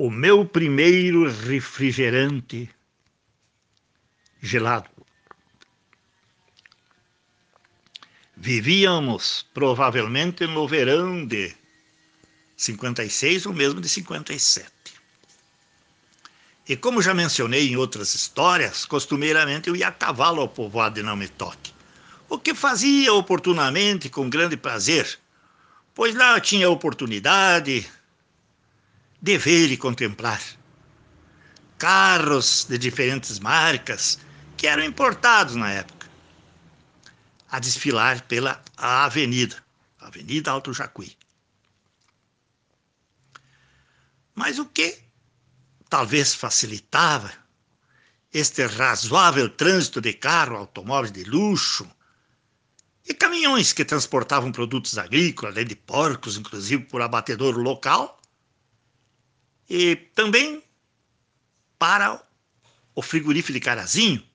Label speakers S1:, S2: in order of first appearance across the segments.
S1: o meu primeiro refrigerante gelado. Vivíamos provavelmente no verão de 56 ou mesmo de 57. E como já mencionei em outras histórias, costumeiramente eu ia a cavalo ao povoado de Não Me Toque, o que fazia oportunamente com grande prazer, pois lá eu tinha oportunidade de ver e contemplar carros de diferentes marcas que eram importados na época, a desfilar pela avenida, Avenida Alto Jacuí. Mas o que talvez facilitava este razoável trânsito de carro, automóveis de luxo e caminhões que transportavam produtos agrícolas, além de porcos, inclusive por abatedor local, e também para o frigorífico de Carazinho,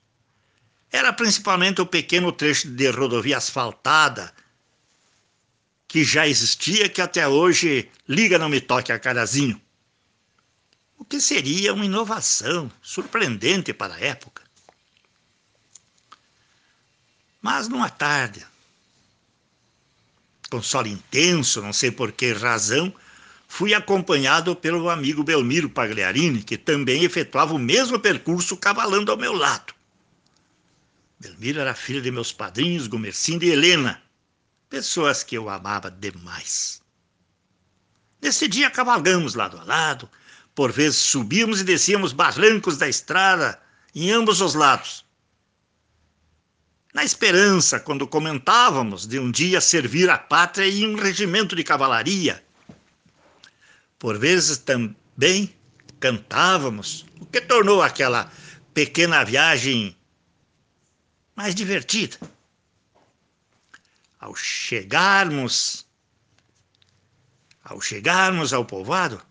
S1: era principalmente o pequeno trecho de rodovia asfaltada que já existia, que até hoje liga Não Me Toque a Carazinho. O que seria uma inovação surpreendente para a época. Mas numa tarde, com sol intenso, não sei por que razão, fui acompanhado pelo amigo Belmiro Pagliarini, que também efetuava o mesmo percurso cavalando ao meu lado. Belmiro era filho de meus padrinhos Gomercindo e Helena, pessoas que eu amava demais. Nesse dia cavalgamos lado a lado, por vezes subíamos e descíamos barrancos da estrada em ambos os lados. Na esperança, quando comentávamos de um dia servir a pátria em um regimento de cavalaria, por vezes também cantávamos, o que tornou aquela pequena viagem mais divertida. Ao chegarmos, ao chegarmos ao povoado,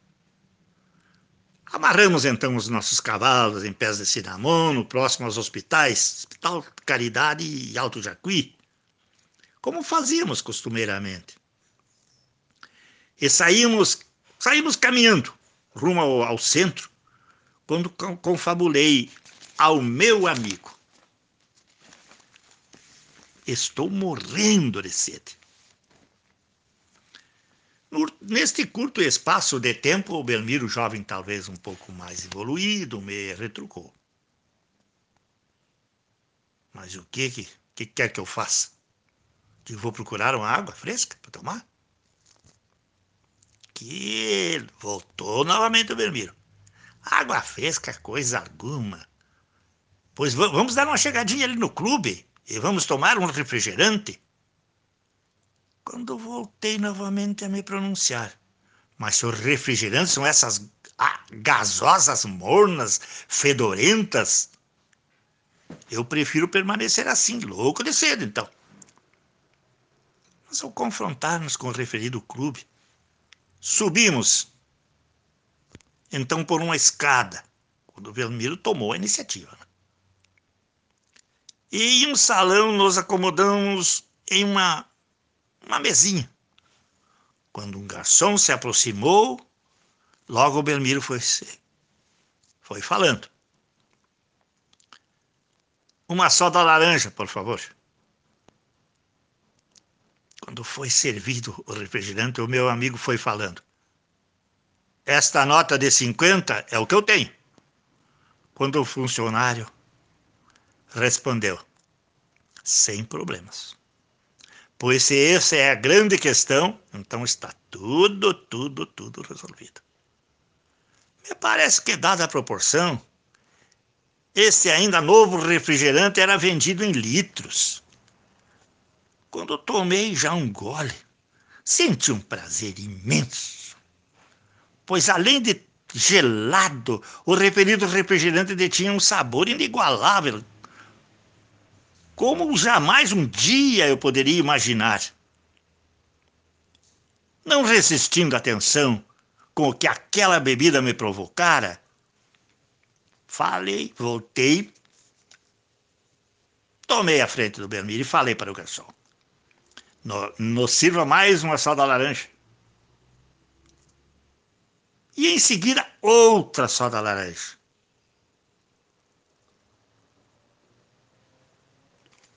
S1: amarramos então os nossos cavalos em pés de cinamono, próximo aos hospitais, Hospital Caridade e Alto Jacuí, como fazíamos costumeiramente. E saímos Saímos caminhando rumo ao, ao centro quando confabulei ao meu amigo. Estou morrendo de sede. Neste curto espaço de tempo, o Belmiro, jovem talvez um pouco mais evoluído, me retrucou. Mas o que, que, que quer que eu faça? Que vou procurar uma água fresca para tomar? Que voltou novamente o Belmiro. Água fresca, coisa alguma. Pois vamos dar uma chegadinha ali no clube e vamos tomar um refrigerante. Quando voltei novamente a me pronunciar, mas se os refrigerantes são essas ah, gasosas, mornas, fedorentas, eu prefiro permanecer assim, louco de cedo, então. Mas ao confrontar-nos com o referido clube, Subimos, então, por uma escada, quando o Belmiro tomou a iniciativa. Né? E em um salão nos acomodamos em uma, uma mesinha. Quando um garçom se aproximou, logo o Belmiro foi, foi falando. Uma soda laranja, por favor. Quando foi servido o refrigerante, o meu amigo foi falando. Esta nota de 50 é o que eu tenho. Quando o funcionário respondeu: sem problemas. Pois se essa é a grande questão, então está tudo, tudo, tudo resolvido. Me parece que, dada a proporção, esse ainda novo refrigerante era vendido em litros. Quando tomei já um gole, senti um prazer imenso, pois além de gelado, o referido refrigerante detinha um sabor inigualável, como jamais um dia eu poderia imaginar. Não resistindo à tensão com o que aquela bebida me provocara, falei, voltei, tomei a frente do Belmiro e falei para o garçom. Nos sirva mais uma soda laranja. e em seguida outra soda laranja.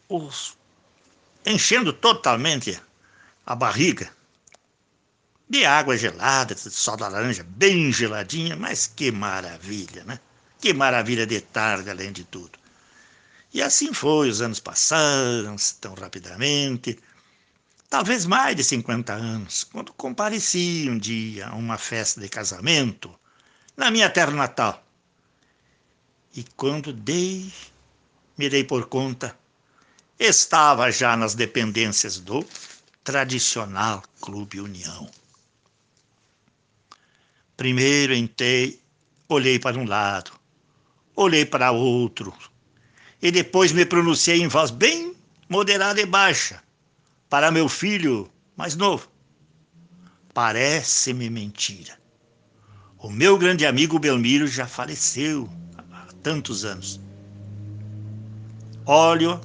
S1: Os, enchendo totalmente a barriga de água gelada, de soda laranja bem geladinha, mas que maravilha, né? Que maravilha de tarde, além de tudo. E assim foi, os anos passaram tão rapidamente, talvez mais de 50 anos, quando compareci um dia a uma festa de casamento na minha terra natal. E quando dei, me dei por conta, estava já nas dependências do tradicional Clube União. Primeiro entrei, olhei para um lado, olhei para outro, e depois me pronunciei em voz bem moderada e baixa para meu filho mais novo. Parece-me mentira. O meu grande amigo Belmiro já faleceu há tantos anos. Olho,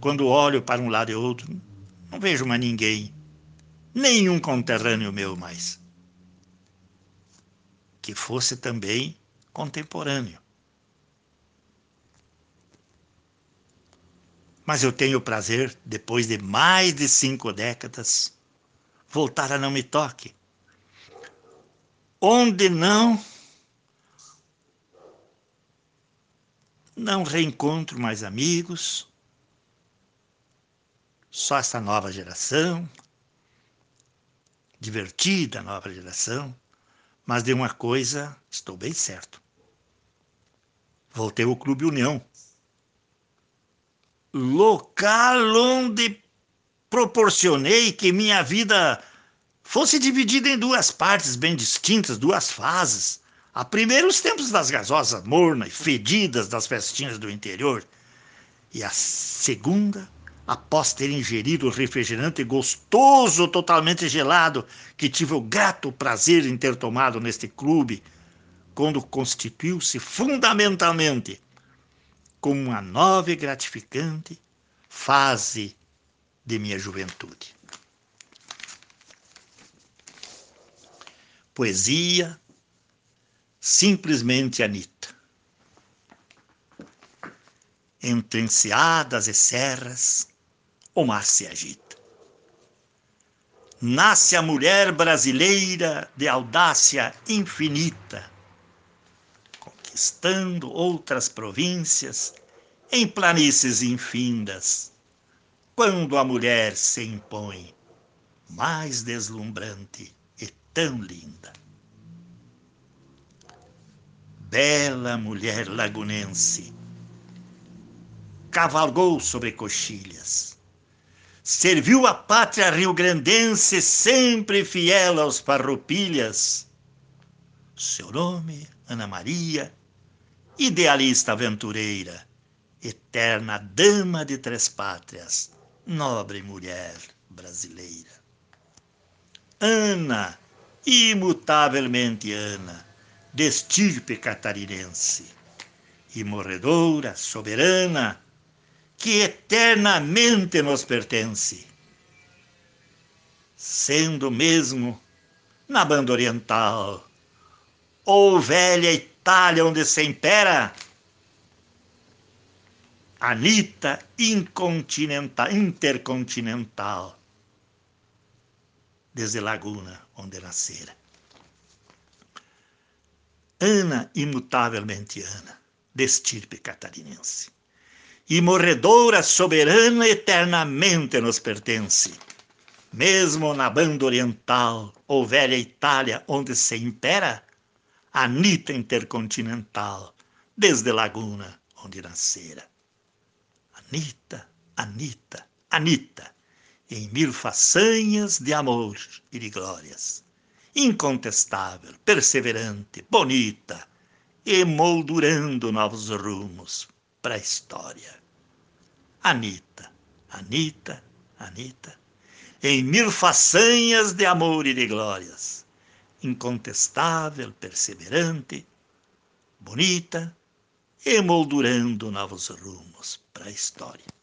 S1: quando olho para um lado e outro, não vejo mais ninguém, nenhum conterrâneo meu mais. Que fosse também contemporâneo. Mas eu tenho o prazer, depois de mais de cinco décadas, voltar a Não Me Toque. Onde não. Não reencontro mais amigos, só essa nova geração, divertida nova geração, mas de uma coisa estou bem certo. Voltei ao Clube União local onde proporcionei que minha vida fosse dividida em duas partes bem distintas, duas fases. A primeira, os tempos das gasosas mornas e fedidas das festinhas do interior. E a segunda, após ter ingerido o refrigerante gostoso, totalmente gelado, que tive o grato prazer em ter tomado neste clube, quando constituiu-se fundamentalmente como uma nova e gratificante fase de minha juventude. Poesia, simplesmente Anitta. Entre enseadas e serras, o mar se agita. Nasce a mulher brasileira de audácia infinita conquistando outras províncias em planícies infindas, quando a mulher se impõe, mais deslumbrante e tão linda. Bela mulher lagunense, cavalgou sobre coxilhas, serviu a pátria rio-grandense sempre fiel aos parroupilhas. Seu nome, Ana Maria, idealista aventureira, eterna dama de três pátrias, nobre mulher brasileira. Ana, imutavelmente Ana, de estirpe catarinense, e morredora, soberana, que eternamente nos pertence. Sendo mesmo na banda oriental, ou velha Itália onde se impera Anitta intercontinental, desde Laguna, onde nascera. Ana, imutavelmente Ana, destirpe catarinense. E morredora soberana eternamente nos pertence. Mesmo na banda oriental, ou velha Itália, onde se impera, Anitta intercontinental, desde Laguna, onde nascera. Anitta, Anitta, Anitta, em mil façanhas de amor e de glórias. Incontestável, perseverante, bonita, emoldurando novos rumos para a história. Anitta, Anitta, Anitta, em mil façanhas de amor e de glórias incontestável, perseverante, bonita, emoldurando novos rumos para a história.